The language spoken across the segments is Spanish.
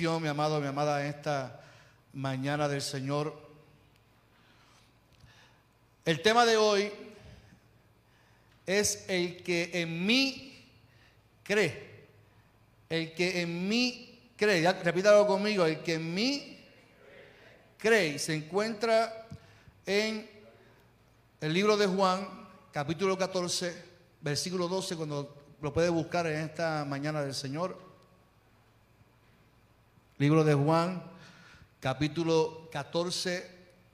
mi amado, mi amada, esta mañana del Señor. El tema de hoy es el que en mí cree. El que en mí cree. Repítalo conmigo. El que en mí cree. Y se encuentra en el libro de Juan, capítulo 14, versículo 12, cuando lo puede buscar en esta mañana del Señor. Libro de Juan, capítulo 14,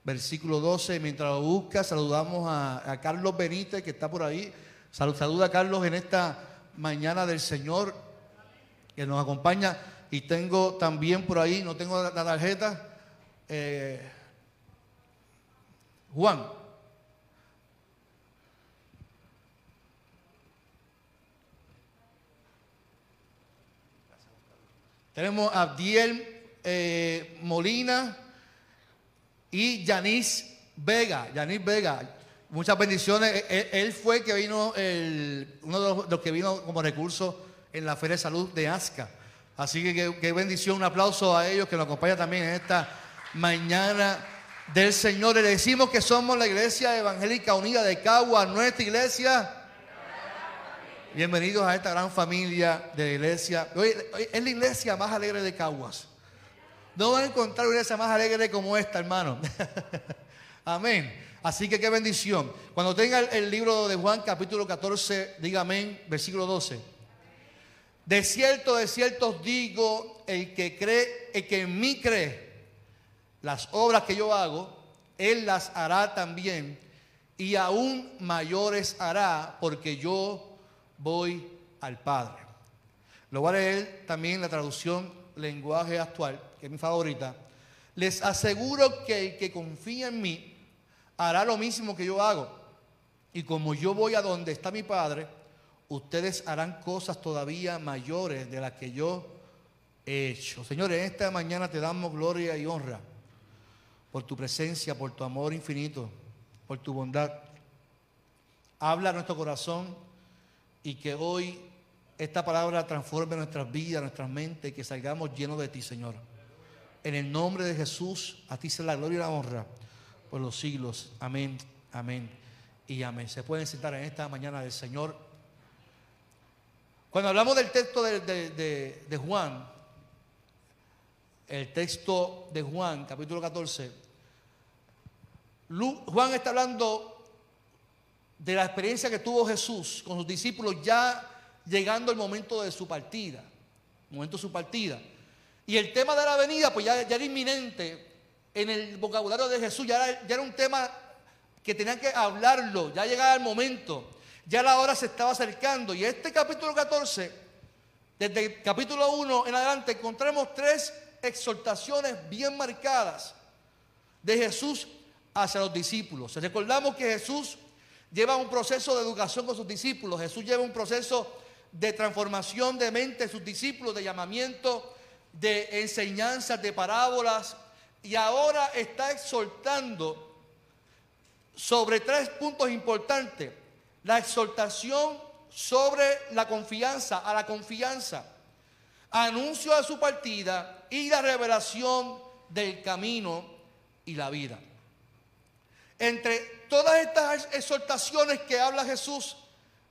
versículo 12. Mientras lo busca, saludamos a, Carlos Benítez, que está por ahí. Salud, saluda a Carlos en esta mañana del Señor, que nos acompaña. Y tengo también por ahí, no tengo la, la tarjeta, eh, Juan. Tenemos a Abdiel eh, Molina y Yanis Vega. Yanis Vega. Muchas bendiciones. Él, él fue que vino, el, uno de los, los que vino como recurso en la Feria de Salud de Asca. Así que qué bendición. Un aplauso a ellos que nos acompañan también en esta mañana del Señor. Le decimos que somos la Iglesia Evangélica Unida de Cagua, nuestra iglesia. Bienvenidos a esta gran familia de iglesia. Hoy, hoy es la iglesia más alegre de Caguas. No van a encontrar una iglesia más alegre como esta, hermano. amén. Así que qué bendición. Cuando tenga el, el libro de Juan, capítulo 14, diga amén, versículo 12. De cierto, de cierto os digo, el que cree, el que en mí cree, las obras que yo hago, él las hará también, y aún mayores hará, porque yo voy al Padre. Lo voy a leer también la traducción lenguaje actual, que es mi favorita. Les aseguro que el que confía en mí hará lo mismo que yo hago. Y como yo voy a donde está mi Padre, ustedes harán cosas todavía mayores de las que yo he hecho. Señores, en esta mañana te damos gloria y honra por tu presencia, por tu amor infinito, por tu bondad. Habla a nuestro corazón y que hoy esta palabra transforme nuestras vidas, nuestras mentes, que salgamos llenos de ti, Señor. En el nombre de Jesús, a ti sea la gloria y la honra por los siglos. Amén, amén y amén. Se pueden sentar en esta mañana del Señor. Cuando hablamos del texto de, de- Juan, el texto de Juan, capítulo 14, Lu- Juan está hablando de la experiencia que tuvo Jesús con sus discípulos ya llegando el momento de su partida, momento de su partida. Y el tema de la venida, pues ya, ya era inminente en el vocabulario de Jesús, ya era, ya era un tema que tenían que hablarlo, ya llegaba el momento, ya la hora se estaba acercando. Y este capítulo 14, desde el capítulo 1 en adelante, encontramos tres exhortaciones bien marcadas de Jesús hacia los discípulos. Recordamos que Jesús lleva un proceso de educación con sus discípulos. Jesús lleva un proceso de transformación de mente de sus discípulos, de llamamiento, de enseñanzas, de parábolas. Y ahora está exhortando sobre tres puntos importantes. La exhortación sobre la confianza, a la confianza. Anuncio de su partida y la revelación del camino y la vida. Entre todas estas exhortaciones que habla Jesús,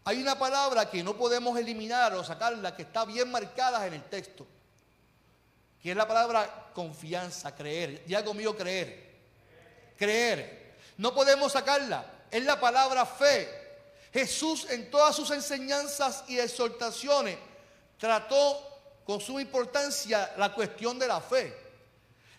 hay una palabra que no podemos eliminar o sacarla, que está bien marcada en el texto, que es la palabra confianza, creer. Ya conmigo creer. Creer. No podemos sacarla. Es la palabra fe. Jesús en todas sus enseñanzas y exhortaciones trató con suma importancia la cuestión de la fe.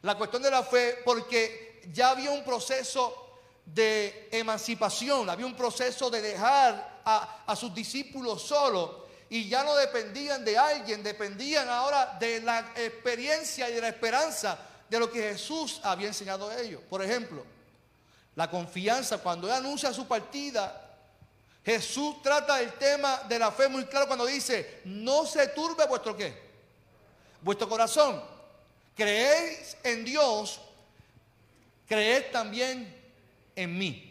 La cuestión de la fe porque ya había un proceso de emancipación, había un proceso de dejar a, a sus discípulos solos y ya no dependían de alguien, dependían ahora de la experiencia y de la esperanza de lo que Jesús había enseñado a ellos. Por ejemplo, la confianza, cuando él anuncia su partida, Jesús trata el tema de la fe muy claro cuando dice, no se turbe vuestro qué, vuestro corazón. Creéis en Dios, creed también en mí.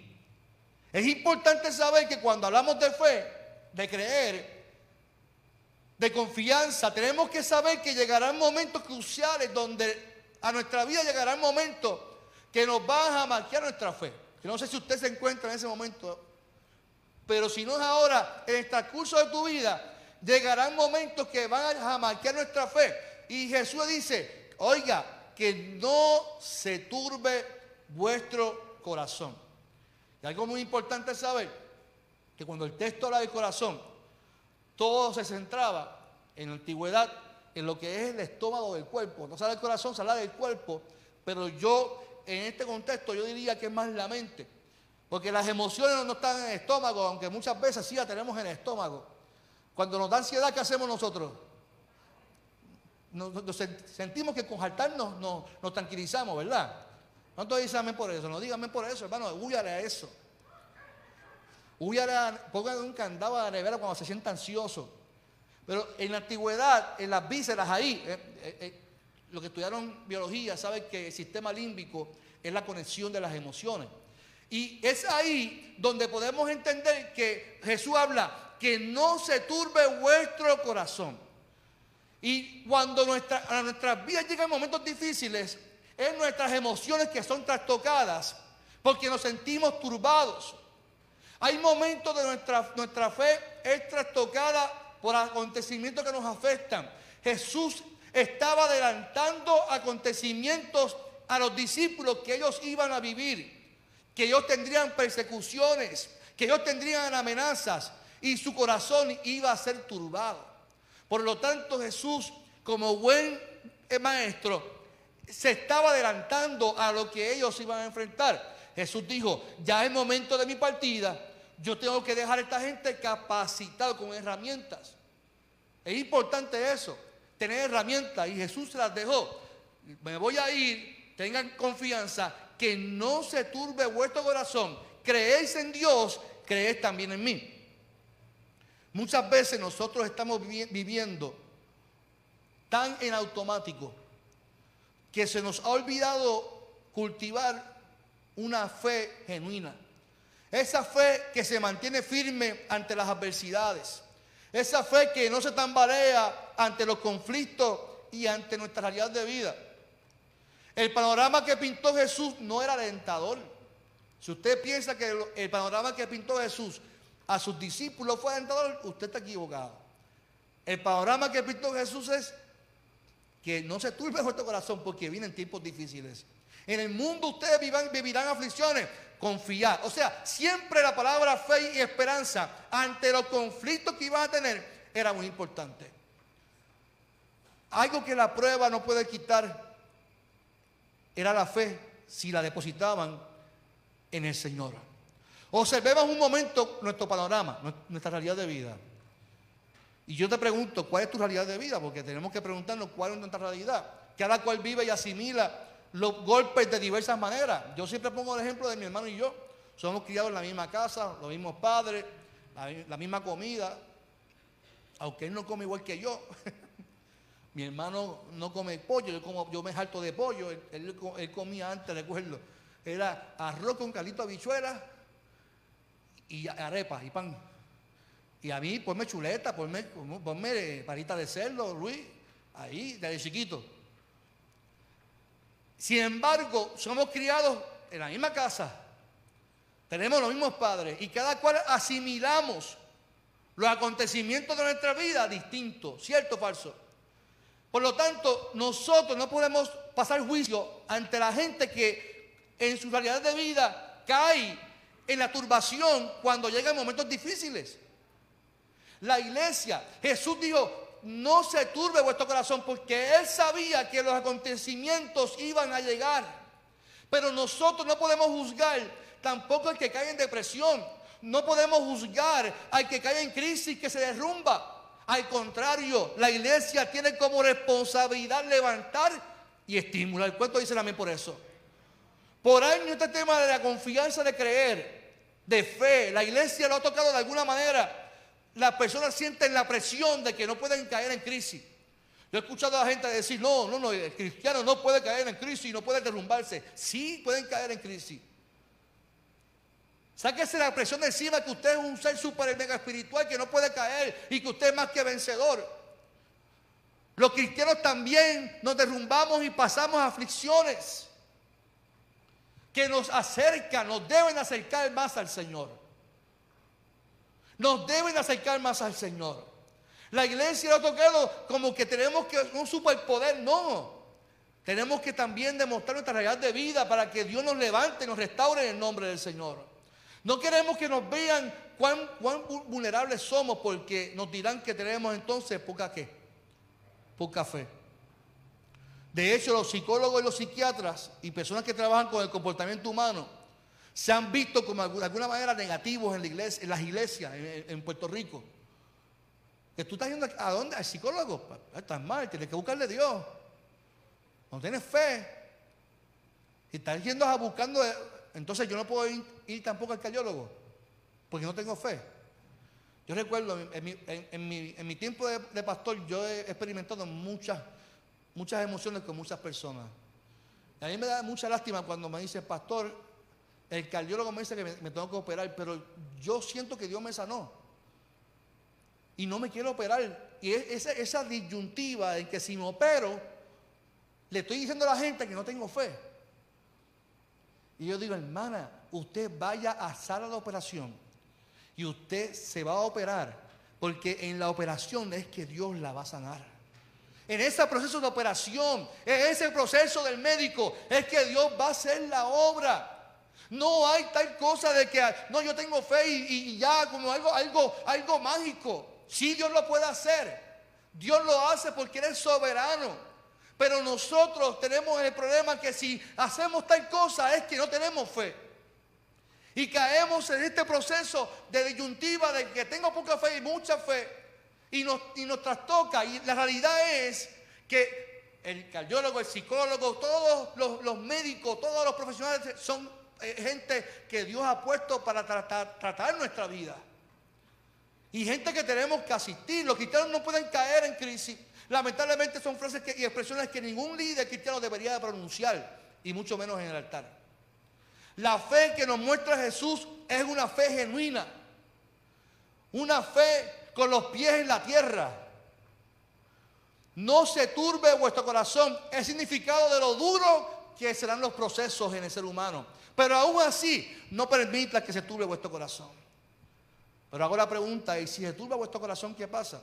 Es importante saber que cuando hablamos de fe, de creer, de confianza, tenemos que saber que llegarán momentos cruciales donde a nuestra vida llegarán momentos que nos van a marcar nuestra fe. No sé si usted se encuentra en ese momento, pero si no es ahora, en el transcurso de tu vida, llegarán momentos que van a marcar nuestra fe. Y Jesús dice, oiga, que no se turbe vuestro corazón. Y algo muy importante saber que cuando el texto habla del corazón, todo se centraba en la antigüedad en lo que es el estómago del cuerpo. No sale del corazón, sale del cuerpo, pero yo en este contexto yo diría que es más la mente. Porque las emociones no están en el estómago, aunque muchas veces sí las tenemos en el estómago. Cuando nos da ansiedad, ¿qué hacemos nosotros? Nos, sentimos que con jaltarnos nos, tranquilizamos, ¿verdad? ¿Cuántos dicen amén por eso? No díganme por eso, hermano, huyale a eso. Huyale a, pongan un candado a la nevera cuando se sienta ansioso. Pero en la antigüedad, en las vísceras ahí, eh, eh, eh, los que estudiaron biología saben que el sistema límbico es la conexión de las emociones. Y es ahí donde podemos entender que Jesús habla que no se turbe vuestro corazón. Y cuando nuestra, a nuestras vidas llegan momentos difíciles, es nuestras emociones que son trastocadas, porque nos sentimos turbados. Hay momentos de nuestra, nuestra fe es trastocada por acontecimientos que nos afectan. Jesús estaba adelantando acontecimientos a los discípulos que ellos iban a vivir, que ellos tendrían persecuciones, que ellos tendrían amenazas, y su corazón iba a ser turbado. Por lo tanto, Jesús, como buen maestro, se estaba adelantando a lo que ellos iban a enfrentar. Jesús dijo, ya es momento de mi partida, yo tengo que dejar a esta gente capacitado con herramientas. Es importante eso, tener herramientas y Jesús las dejó. Me voy a ir, tengan confianza, que no se turbe vuestro corazón. Creéis en Dios, creéis también en mí. Muchas veces nosotros estamos viviendo tan en automático que se nos ha olvidado cultivar una fe genuina. Esa fe que se mantiene firme ante las adversidades. Esa fe que no se tambalea ante los conflictos y ante nuestra realidad de vida. El panorama que pintó Jesús no era alentador. Si usted piensa que el panorama que pintó Jesús a sus discípulos fue alentador, usted está equivocado. El panorama que pintó Jesús es que no se turbe vuestro corazón porque vienen tiempos difíciles. En el mundo ustedes vivirán aflicciones. Confiar. O sea, siempre la palabra fe y esperanza ante los conflictos que iban a tener era muy importante. Algo que la prueba no puede quitar era la fe si la depositaban en el Señor. Observemos un momento nuestro panorama, nuestra realidad de vida. Y yo te pregunto, ¿cuál es tu realidad de vida? Porque tenemos que preguntarnos cuál es nuestra realidad. Cada cual vive y asimila los golpes de diversas maneras. Yo siempre pongo el ejemplo de mi hermano y yo. Somos criados en la misma casa, los mismos padres, la, misma comida. Aunque él no come igual que yo. mi hermano no come pollo, yo, como, yo me jalto de pollo. Él, comía antes, recuerdo. Era arroz con calito habichuelas y arepas y pan. Y a mí, ponme chuleta, ponme, ponme parita de cerdo, Luis, ahí, desde chiquito. Sin embargo, somos criados en la misma casa, tenemos los mismos padres y cada cual asimilamos los acontecimientos de nuestra vida distintos, ¿cierto o falso? Por lo tanto, nosotros no podemos pasar juicio ante la gente que en su realidad de vida cae en la turbación cuando llegan momentos difíciles. La iglesia, Jesús dijo, no se turbe vuestro corazón porque Él sabía que los acontecimientos iban a llegar. Pero nosotros no podemos juzgar tampoco al que cae en depresión. No podemos juzgar al que cae en crisis, que se derrumba. Al contrario, la iglesia tiene como responsabilidad levantar y estimular. ¿Cuánto dicen amén por eso? Por años este tema de la confianza de creer de fe. La iglesia lo ha tocado de alguna manera. Las personas sienten la presión de que no pueden caer en crisis. Yo he escuchado a la gente decir, no, no, no, el cristiano no puede caer en crisis y no puede derrumbarse. Sí, pueden caer en crisis. Sáquese la presión de encima que usted es un ser super mega espiritual que no puede caer y que usted es más que vencedor. Los cristianos también nos derrumbamos y pasamos aflicciones que nos acercan, nos deben acercar más al Señor. Nos deben acercar más al Señor. La iglesia ha tocado como que tenemos que un superpoder, no. Tenemos que también demostrar nuestra realidad de vida para que Dios nos levante, nos restaure en el nombre del Señor. No queremos que nos vean cuán, cuán vulnerables somos porque nos dirán que tenemos entonces poca qué, poca fe. De hecho, los psicólogos y los psiquiatras y personas que trabajan con el comportamiento humano se han visto como de alguna manera negativos en, la iglesia, en las iglesias en, Puerto Rico. Que tú estás yendo a dónde? Al psicólogo. Estás mal, tienes que buscarle a Dios. No tienes fe. Y estás yendo a buscando entonces yo no puedo ir, tampoco al cardiólogo, porque no tengo fe. Yo recuerdo, en mi, tiempo de, pastor, yo he experimentado muchas, muchas emociones con muchas personas. a mí me da mucha lástima cuando me dice, pastor, el cardiólogo me dice que me, tengo que operar, pero yo siento que Dios me sanó. Y no me quiero operar. Y esa, esa disyuntiva en que si me opero, le estoy diciendo a la gente que no tengo fe. Y yo digo, hermana, usted vaya a sala de operación y usted se va a operar, porque en la operación es que Dios la va a sanar. En ese proceso de operación, en ese proceso del médico, es que Dios va a hacer la obra. No hay tal cosa de que, no, yo tengo fe y, ya como algo, algo, algo mágico. Sí, Dios lo puede hacer. Dios lo hace porque Él es soberano. Pero nosotros tenemos el problema que si hacemos tal cosa es que no tenemos fe. Y caemos en este proceso de disyuntiva de que tengo poca fe y mucha fe. Y nos, y nos trastoca. Y la realidad es que el cardiólogo, el psicólogo, todos los, médicos, todos los profesionales son gente que Dios ha puesto para tratar, nuestra vida. Y gente que tenemos que asistir. Los cristianos no pueden caer en crisis. Lamentablemente son frases y expresiones que ningún líder cristiano debería de pronunciar, y mucho menos en el altar. La fe que nos muestra Jesús es una fe genuina, una fe con los pies en la tierra. No se turbe vuestro corazón, es significado de lo duro que serán los procesos en el ser humano. Pero aún así, no permita que se turbe vuestro corazón. Pero hago la pregunta, ¿y si se turba vuestro corazón, qué pasa?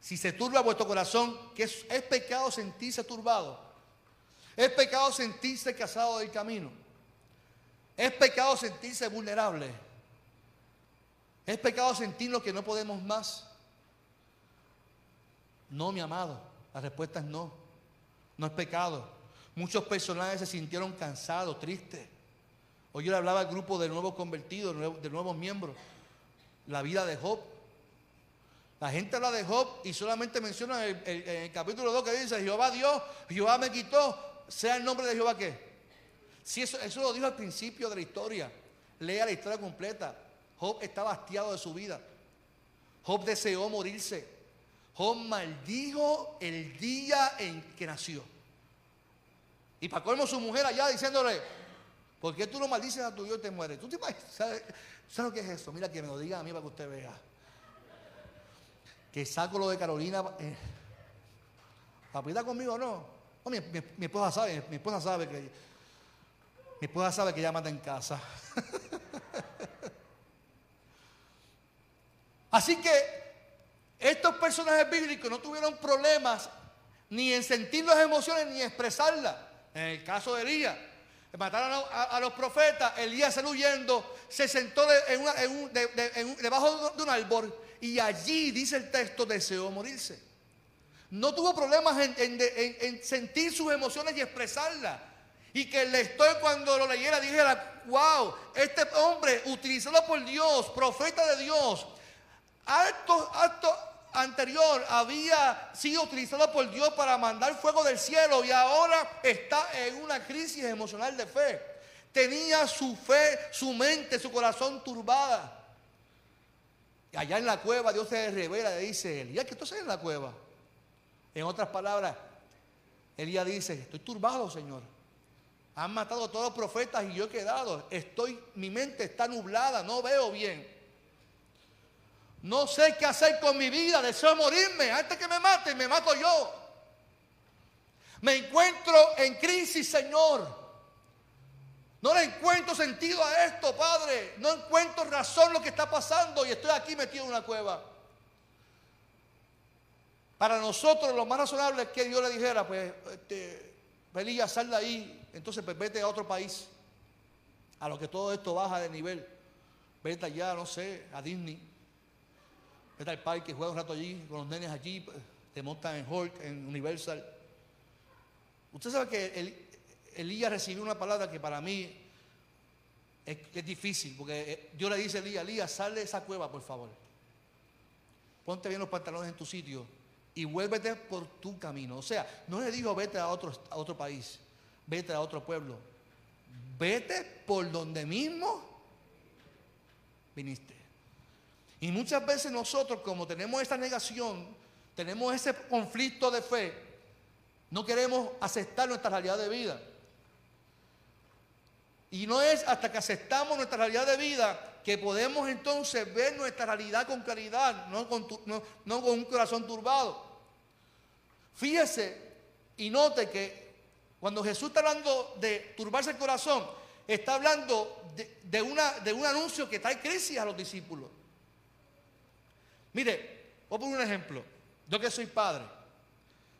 Si se turba vuestro corazón, que es, pecado sentirse turbado. Es pecado sentirse casado del camino. Es pecado sentirse vulnerable. Es pecado sentirnos que no podemos más. No, mi amado. La respuesta es no. No es pecado. Muchos personajes se sintieron cansados, tristes. Hoy yo le hablaba al grupo de nuevos convertidos, de nuevos miembros. La vida de Job. La gente habla de Job y solamente menciona en el, capítulo 2 que dice, Jehová Dios, Jehová me quitó, sea el nombre de Jehová qué. Si eso, eso lo dijo al principio de la historia. Lea la historia completa. Job estaba hastiado de su vida. Job deseó morirse. Job maldijo el día en que nació. Y para colmo su mujer allá diciéndole, ¿por qué tú no maldices a tu Dios y te mueres? ¿Tú ¿Sabes, ¿Sabes lo que es eso? Mira que me lo diga a mí para que usted vea que saco lo de Carolina. Eh, ¿Papita conmigo o no? mi, esposa sabe, mi esposa sabe que mi esposa sabe que ella manda en casa. Así que estos personajes bíblicos no tuvieron problemas ni en sentir las emociones ni en expresarlas. En el caso de Elías, mataron a, los profetas, Elías salió huyendo, se sentó debajo de un árbol y allí, dice el texto, deseó morirse. No tuvo problemas en, sentir sus emociones y expresarlas. Y que el lector cuando lo leyera dijera, wow, este hombre utilizado por Dios, profeta de Dios, acto, acto anterior había sido utilizado por Dios para mandar fuego del cielo y ahora está en una crisis emocional de fe. Tenía su fe, su mente, su corazón turbada. allá en la cueva Dios se revela, le dice, Elías, ¿qué tú haces en la cueva? En otras palabras, Elías dice, estoy turbado, Señor. Han matado a todos los profetas y yo he quedado. Estoy, mi mente está nublada, no veo bien. No sé qué hacer con mi vida, deseo morirme. Antes que me maten, me mato yo. Me encuentro en crisis, Señor. No le encuentro sentido a esto, Padre. No encuentro razón lo que está pasando y estoy aquí metido en una cueva. Para nosotros lo más razonable es que Dios le dijera, pues, este, sal de ahí, entonces pues vete a otro país. A lo que todo esto baja de nivel. Vete allá, no sé, a Disney. Vete al parque, juega un rato allí, con los nenes allí, pues, te montan en Hulk, en Universal. Usted sabe que Elías recibió una palabra que para mí es, difícil, porque eh, Dios le dice a Elías, Elías, sal de esa cueva, por favor. Ponte bien los pantalones en tu sitio y vuélvete por tu camino. O sea, no le dijo vete a otro, a otro país, vete a otro pueblo. Vete por donde mismo viniste. Y muchas veces nosotros, como tenemos esta negación, tenemos ese conflicto de fe, no queremos aceptar nuestra realidad de vida. Y no es hasta que aceptamos nuestra realidad de vida que podemos entonces ver nuestra realidad con claridad, no con, un corazón turbado. Fíjese y note que cuando Jesús está hablando de turbarse el corazón, está hablando de, un anuncio que trae crisis a los discípulos. Mire, voy a poner un ejemplo. Yo que soy padre,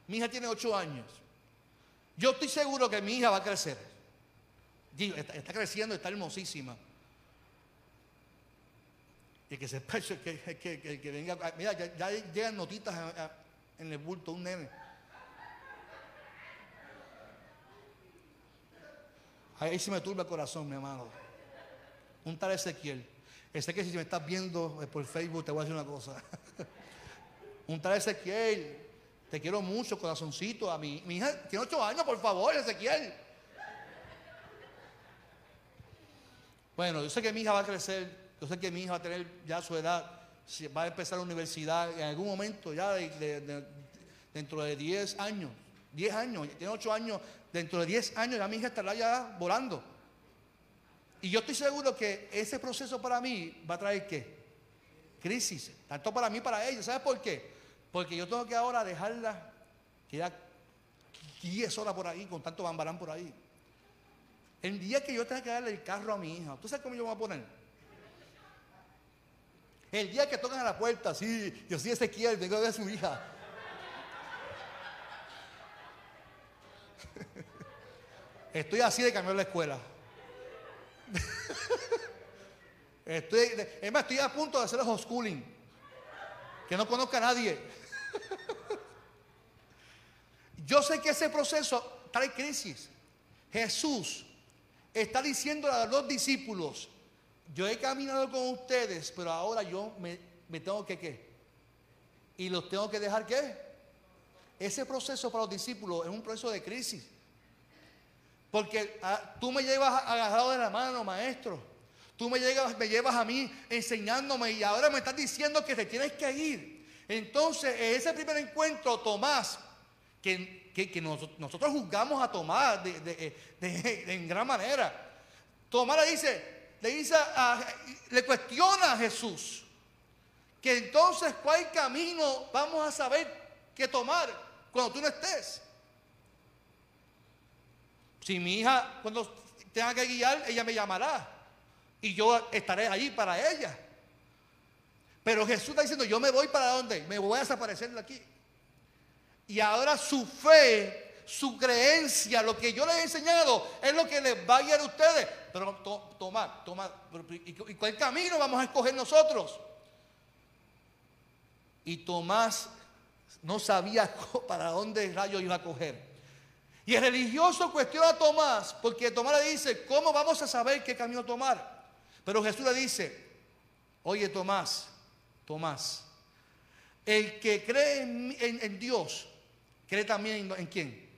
mi hija tiene ocho años. Yo estoy seguro que mi hija va a crecer. está, creciendo, está hermosísima. Y que se que, que, que, venga. Mira, ya, llegan notitas en el bulto, un nene. Ahí sí me turba el corazón, mi amado. Un tal Ezequiel. Ezequiel, si me estás viendo eh, por Facebook, te voy a decir una cosa. Un tal Ezequiel, te quiero mucho, corazoncito. A mi, mi hija tiene ocho años, por favor, Ezequiel. Bueno, yo sé que mi hija va a crecer, yo sé que mi hija va a tener ya su edad, va a empezar la universidad en algún momento, ya dentro de 10 años, 10 años, tiene 8 años, dentro de 10 años ya mi hija estará ya volando. Y yo estoy seguro que ese proceso para mí va a traer qué? Crisis, tanto para mí para ella. ¿Sabes por qué? Porque yo tengo que ahora dejarla que ya 10 horas por ahí, con tanto bambarán por ahí. El día que yo tenga que darle el carro a mi hija, ¿tú sabes cómo yo me voy a poner? El día que tocan a la puerta, sí, yo sí Ezequiel, vengo a ver a su hija. Estoy así de cambiar la escuela. Estoy, es más, estoy a punto de hacer homeschooling. Que no conozca a nadie. Yo sé que ese proceso trae crisis. Jesús está diciendo a los discípulos, yo he caminado con ustedes, pero ahora yo me, me tengo que qué. Y los tengo que dejar qué. Ese proceso para los discípulos es un proceso de crisis. Porque ah, tú me llevas agarrado de la mano, maestro. Tú me, llevas, me llevas a mí enseñándome y ahora me estás diciendo que te tienes que ir. Entonces, en ese primer encuentro, Tomás, que, nosotros juzgamos a Tomás de, en gran manera. Tomás le dice, le, dice le cuestiona a Jesús que entonces cuál camino vamos a saber que tomar cuando tú no estés. Si mi hija cuando tenga que guiar, ella me llamará. Y yo estaré ahí para ella. Pero Jesús está diciendo, yo me voy para dónde? Me voy a desaparecer de aquí. Y ahora su fe, su creencia, lo que yo les he enseñado, es lo que les va a guiar a ustedes. Pero toma, toma, ¿y cuál camino vamos a escoger nosotros? Y Tomás no sabía para dónde rayo iba a coger. Y el religioso cuestiona a Tomás porque Tomás le dice, ¿cómo vamos a saber qué camino tomar? Pero Jesús le dice, oye Tomás, Tomás, el que cree en, Dios, cree también en, quién?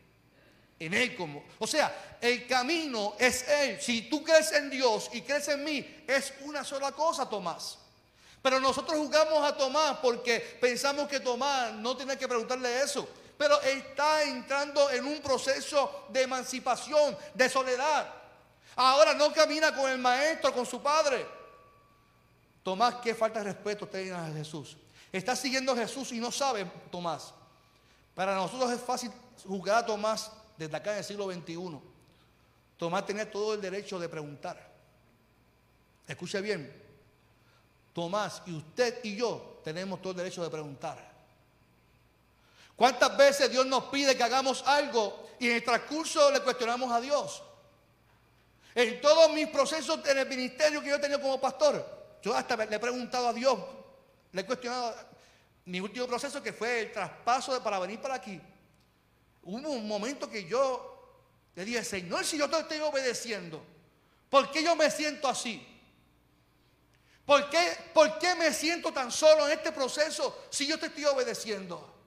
En Él como. O sea, el camino es Él. Si tú crees en Dios y crees en mí, es una sola cosa, Tomás. Pero nosotros jugamos a Tomás porque pensamos que Tomás no tiene que preguntarle eso. Pero está entrando en un proceso de emancipación, de soledad. Ahora no camina con el maestro, con su padre. Tomás, qué falta de respeto tiene a Jesús. Está siguiendo a Jesús y no sabe Tomás. Para nosotros es fácil juzgar a Tomás desde acá en el siglo XXI. Tomás tenía todo el derecho de preguntar. Escuche bien, Tomás y usted y yo tenemos todo el derecho de preguntar. ¿Cuántas veces Dios nos pide que hagamos algo y en el transcurso le cuestionamos a Dios? En todos mis procesos en el ministerio que yo he tenido como pastor, yo hasta le he preguntado a Dios, le he cuestionado mi último proceso que fue el traspaso de, para venir para aquí. Hubo un momento que yo le dije, Señor, si yo te estoy obedeciendo, ¿por qué yo me siento así? ¿Por qué, ¿Por qué me siento tan solo en este proceso si yo te estoy obedeciendo?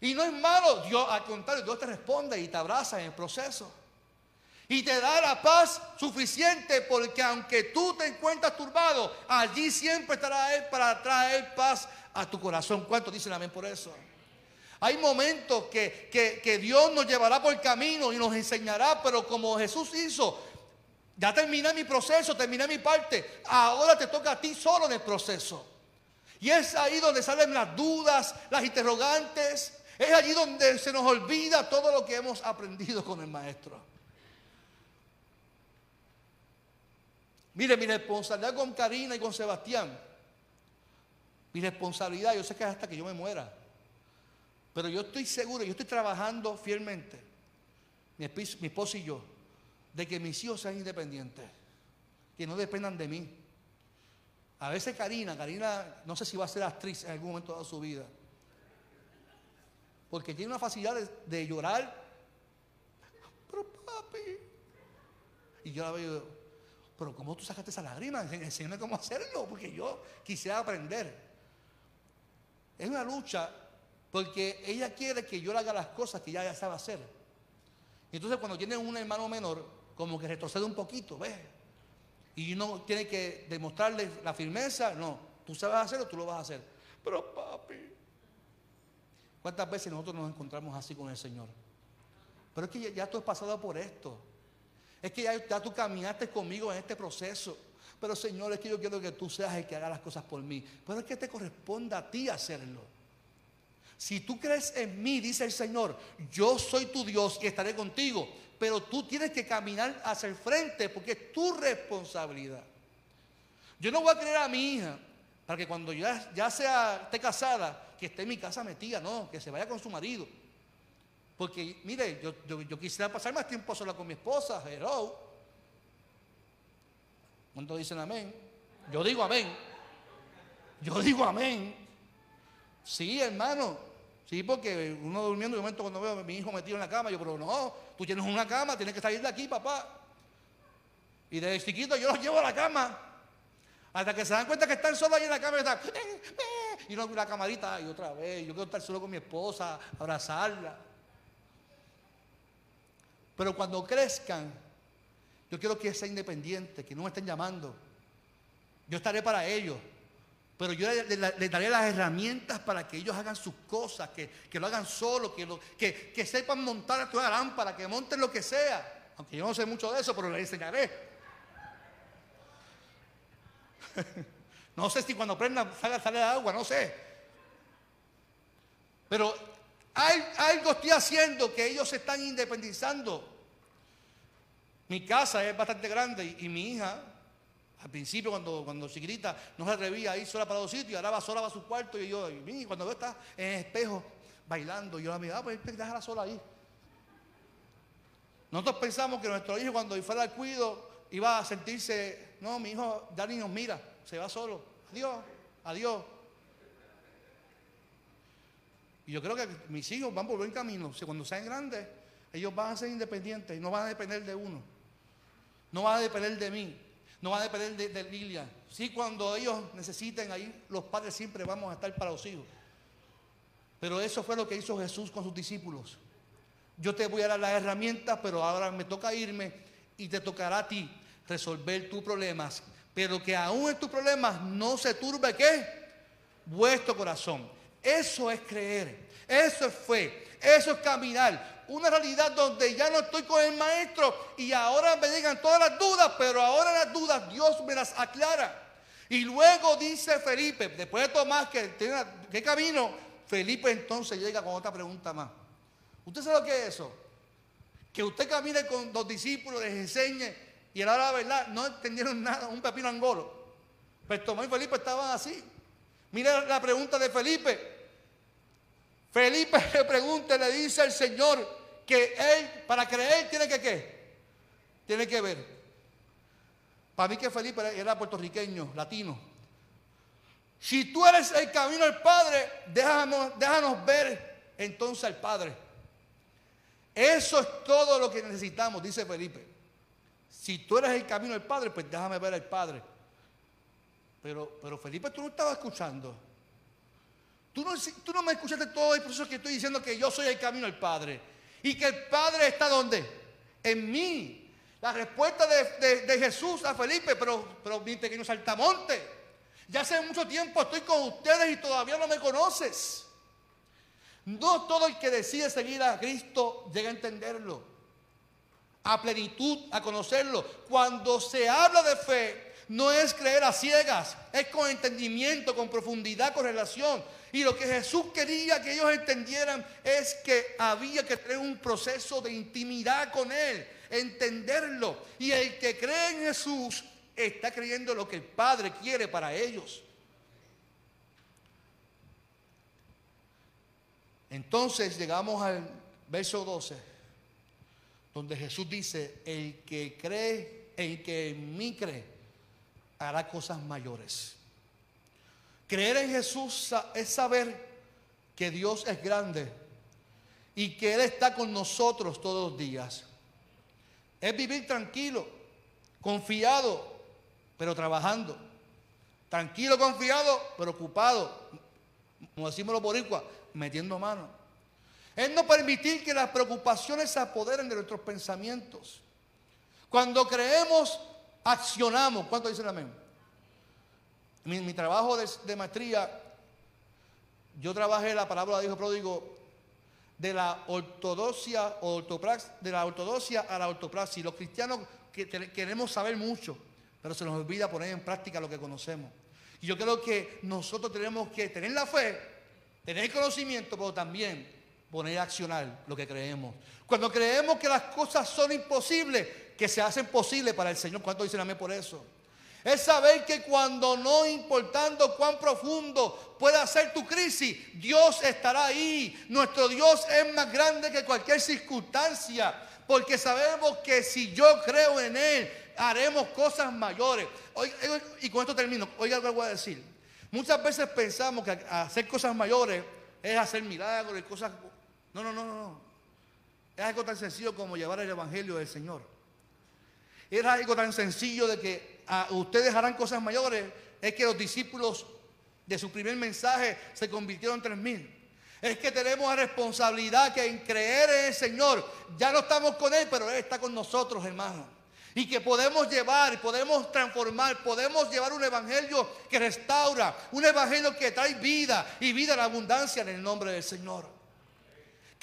Y no es malo, Dios, al contrario, Dios te responde y te abraza en el proceso. Y te da la paz suficiente porque aunque tú te encuentras turbado, allí siempre estará Él para traer paz a tu corazón. ¿Cuántos dicen amén por eso? Hay momentos que, que, que Dios nos llevará por el camino y nos enseñará, pero como Jesús hizo, ya terminé mi proceso, terminé mi parte. Ahora te toca a ti solo en el proceso. Y es ahí donde salen las dudas, las interrogantes. Es allí donde se nos olvida todo lo que hemos aprendido con el maestro. Mire, mi responsabilidad con Karina y con Sebastián. Mi responsabilidad, yo sé que es hasta que yo me muera. Pero yo estoy seguro, yo estoy trabajando fielmente. Mi, mi esposo y yo de que mis hijos sean independientes, que no dependan de mí. A veces Karina, Karina no sé si va a ser actriz en algún momento de su vida, porque tiene una facilidad de, llorar, pero papi, y yo la veo, pero ¿cómo tú sacaste esa lágrima? Enséñame cómo hacerlo, porque yo quisiera aprender. Es una lucha porque ella quiere que yo le haga las cosas que ya sabe hacer. Entonces cuando tiene un hermano menor, como que retrocede un poquito, ¿ves? Y uno tiene que demostrarle la firmeza, no, tú sabes hacerlo, tú lo vas a hacer. Pero papi, ¿cuántas veces nosotros nos encontramos así con el Señor? Pero es que ya, tú has pasado por esto. Es que ya, tú caminaste conmigo en este proceso. Pero Señor, es que yo quiero que tú seas el que haga las cosas por mí. Pero es que te corresponde a ti hacerlo. Si tú crees en mí, dice el Señor, yo soy tu Dios y estaré contigo pero tú tienes que caminar hacia el frente porque es tu responsabilidad. Yo no voy a creer a mi hija para que cuando ya, ya sea, esté casada, que esté en mi casa metida, no, que se vaya con su marido. Porque, mire, yo, quisiera pasar más tiempo sola con mi esposa, hello. ¿Cuántos dicen amén? Yo digo amén. Yo digo amén. Sí, hermano. Sí, porque uno durmiendo, de momento cuando veo a mi hijo metido en la cama, yo, pero no, tú tienes una cama, tienes que salir de aquí, papá. Y desde chiquito yo los llevo a la cama. Hasta que se dan cuenta que están solos ahí en la cama y están, eh, eh", y no la camarita, y otra vez, yo quiero estar solo con mi esposa, abrazarla. Pero cuando crezcan, yo quiero que sea independiente, que no me estén llamando. Yo estaré para ellos. Pero yo les daré las herramientas para que ellos hagan sus cosas, que, lo hagan solo, que, que, que sepan montar la lámpara, que monten lo que sea. Aunque yo no sé mucho de eso, pero les enseñaré. no sé si cuando prendan salga, sale agua, no sé. Pero algo estoy haciendo que ellos se están independizando. Mi casa es bastante grande y mi hija al principio, cuando, cuando chiquitita, no se atrevía a ir sola para los sitios, ahora va sola a su cuarto y yo, y cuando veo está en el espejo bailando, yo la miraba, ah, pues déjala sola ahí. Nosotros pensamos que nuestro hijo cuando fuera al cuido iba a sentirse, no, mi hijo ya ni nos mira, se va solo. Adiós, adiós. Y yo creo que mis hijos van por buen camino. O cuando sean grandes, ellos van a ser independientes y no van a depender de uno. No van a depender de mí. No va a depender de, Lilia. Sí, cuando ellos necesiten, ahí los padres siempre vamos a estar para los hijos. Pero eso fue lo que hizo Jesús con sus discípulos. Yo te voy a dar las herramientas, pero ahora me toca irme y te tocará a ti resolver tus problemas pero que aún en tus problemas no se turbe qué? Vuestro corazón. Eso es creer, eso es fe, eso es caminar. Una realidad donde ya no estoy con el maestro y ahora me digan todas las dudas, pero ahora las dudas Dios me las aclara. Y luego dice Felipe, después de Tomás que tiene qué camino, Felipe entonces llega con otra pregunta más. ¿Usted sabe lo que es eso? Que usted camine con los discípulos, les enseñe y a la verdad no entendieron nada, un pepino angolo. Pero pues Tomás y Felipe estaban así. Mira la pregunta de Felipe. Felipe le pregunta, le dice al Señor que él, para creer, tiene que qué? Tiene que ver. Para mí que Felipe era puertorriqueño, latino. Si tú eres el camino al Padre, déjanos, déjanos ver entonces al Padre. Eso es todo lo que necesitamos, dice Felipe. Si tú eres el camino al Padre, pues déjame ver al Padre. Pero, pero Felipe, tú no estabas escuchando. Tú no, tú no me escuchaste todo el proceso que estoy diciendo que yo soy el camino al Padre. Y que el Padre está donde? En mí. La respuesta de, Jesús a Felipe, pero, pero mi pequeño saltamonte, ya hace mucho tiempo estoy con ustedes y todavía no me conoces. No todo el que decide seguir a Cristo llega a entenderlo, a plenitud, a conocerlo. Cuando se habla de fe, no es creer a ciegas, es con entendimiento, con profundidad, con relación. Y lo que Jesús quería que ellos entendieran es que había que tener un proceso de intimidad con Él, entenderlo. Y el que cree en Jesús está creyendo lo que el Padre quiere para ellos. Entonces llegamos al verso 12, donde Jesús dice, el que cree, el que en mí cree, hará cosas mayores. Creer en Jesús es saber que Dios es grande y que Él está con nosotros todos los días. Es vivir tranquilo, confiado, pero trabajando. Tranquilo, confiado, pero ocupado. Como decimos los boricuas, metiendo mano. Es no permitir que las preocupaciones se apoderen de nuestros pensamientos. Cuando creemos, accionamos. ¿Cuánto dicen amén? Mi, mi trabajo de, maestría, yo trabajé la palabra de hijo pródigo de la ortodoxia o de la ortodoxia a la ortopraxis. Los cristianos que queremos saber mucho, pero se nos olvida poner en práctica lo que conocemos. Y yo creo que nosotros tenemos que tener la fe, tener conocimiento, pero también poner a accionar lo que creemos. Cuando creemos que las cosas son imposibles, que se hacen posibles para el Señor, ¿cuánto dicen amén por eso? Es saber que cuando no importando cuán profundo pueda ser tu crisis, Dios estará ahí. Nuestro Dios es más grande que cualquier circunstancia. Porque sabemos que si yo creo en Él, haremos cosas mayores. y con esto termino. Oiga lo que voy a decir. Muchas veces pensamos que hacer cosas mayores es hacer milagros y cosas... No, no, no, no. Es algo tan sencillo como llevar el Evangelio del Señor. Es algo tan sencillo de que ustedes harán cosas mayores, es que los discípulos de su primer mensaje se convirtieron en tres mil. Es que tenemos la responsabilidad que en creer en el Señor, ya no estamos con Él, pero Él está con nosotros, hermanos. Y que podemos llevar, podemos transformar, podemos llevar un evangelio que restaura, un evangelio que trae vida y vida en abundancia en el nombre del Señor.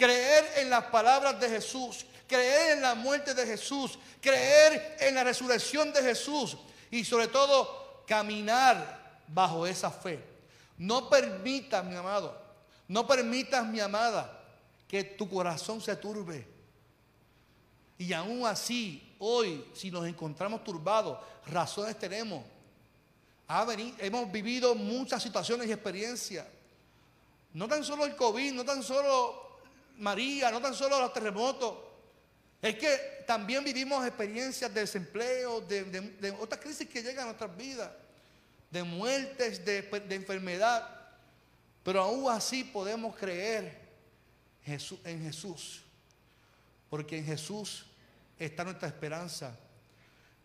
Creer en las palabras de Jesús, creer en la muerte de Jesús, creer en la resurrección de Jesús, y sobre todo caminar bajo esa fe. No permitas, mi amado, no permitas, mi amada, que tu corazón se turbe. Y aún así, hoy, si nos encontramos turbados, razones tenemos. hemos vivido muchas situaciones y experiencias. No tan solo el COVID, no tan solo María, no tan solo los terremotos. Es que también vivimos experiencias de desempleo, de, otras crisis que llegan a nuestras vidas, de muertes, de, enfermedad. Pero aún así podemos creer en Jesús. Porque en Jesús está nuestra esperanza.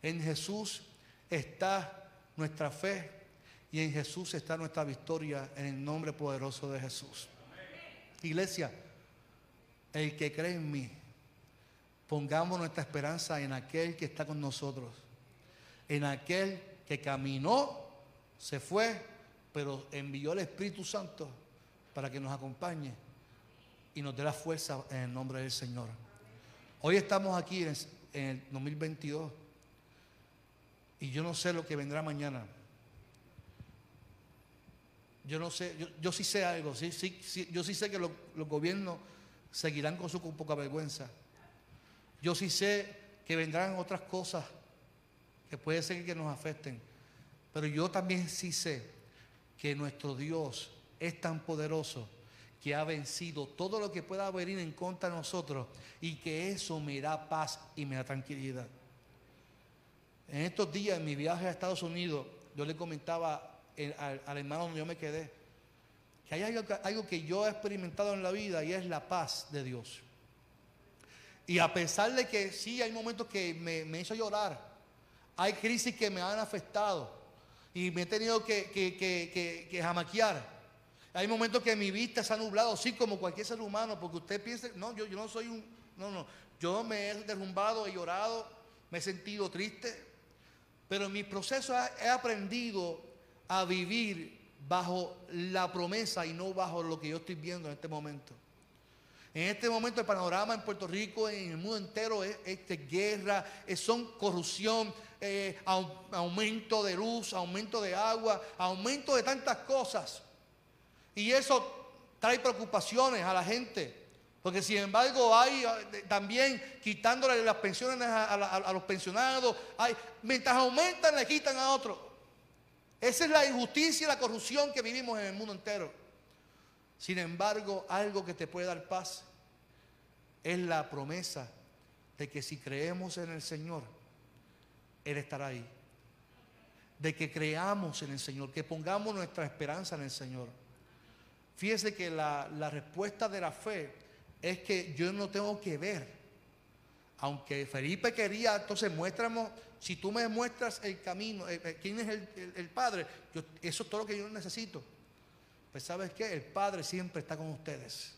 En Jesús está nuestra fe. Y en Jesús está nuestra victoria en el nombre poderoso de Jesús. Iglesia, el que cree en mí, Pongamos nuestra esperanza en aquel que está con nosotros, en aquel que caminó, se fue, pero envió el Espíritu Santo para que nos acompañe y nos dé la fuerza en el nombre del Señor. Hoy estamos aquí en, el 2022 y yo no sé lo que vendrá mañana. Yo no sé, yo, sí sé algo, sí, sí, yo sí sé que los, gobiernos seguirán con su poca vergüenza. Yo sí sé que vendrán otras cosas que puede ser que nos afecten. Pero yo también sí sé que nuestro Dios es tan poderoso que ha vencido todo lo que pueda venir en contra de nosotros y que eso me da paz y me da tranquilidad. En estos días, en mi viaje a Estados Unidos, yo le comentaba al, hermano donde yo me quedé, que hay algo, que yo he experimentado en la vida y es la paz de Dios. Y a pesar de que sí hay momentos que me, hizo llorar, hay crisis que me han afectado y me he tenido que, que jamaquear. Hay momentos que mi vista se ha nublado, sí, como cualquier ser humano, porque usted piensa, no, yo, no soy un, no, no, yo me he derrumbado, he llorado, me he sentido triste, pero en mi proceso he aprendido a vivir bajo la promesa y no bajo lo que yo estoy viendo en este momento. En este momento el panorama en Puerto Rico, en el mundo entero, es, guerra, son corrupción, eh, aumento de luz, aumento de agua, aumento de tantas cosas. Y eso trae preocupaciones a la gente. Porque sin embargo hay eh, también quitándole las pensiones a, los pensionados. Hay, mientras aumentan le quitan a otros. Esa es la injusticia y la corrupción que vivimos en el mundo entero. Sin embargo, algo que te puede dar paz es la promesa de que si creemos en el Señor, Él estará ahí. De que creamos en el Señor, que pongamos nuestra esperanza en el Señor. Fíjese que la, respuesta de la fe es que yo no tengo que ver. Aunque Felipe quería, entonces muéstranos, si tú me muestras el camino, eh, eh, quién es el, Padre, eso es todo lo que yo necesito. Pues sabes qué, el Padre siempre está con ustedes.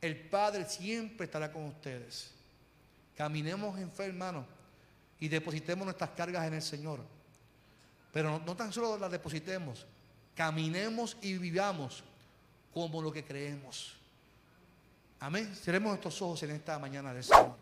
El Padre siempre estará con ustedes. Caminemos en fe, hermano, y depositemos nuestras cargas en el Señor. Pero no, no tan solo las depositemos, caminemos y vivamos como lo que creemos. Amén. Cerremos nuestros ojos en esta mañana del Señor.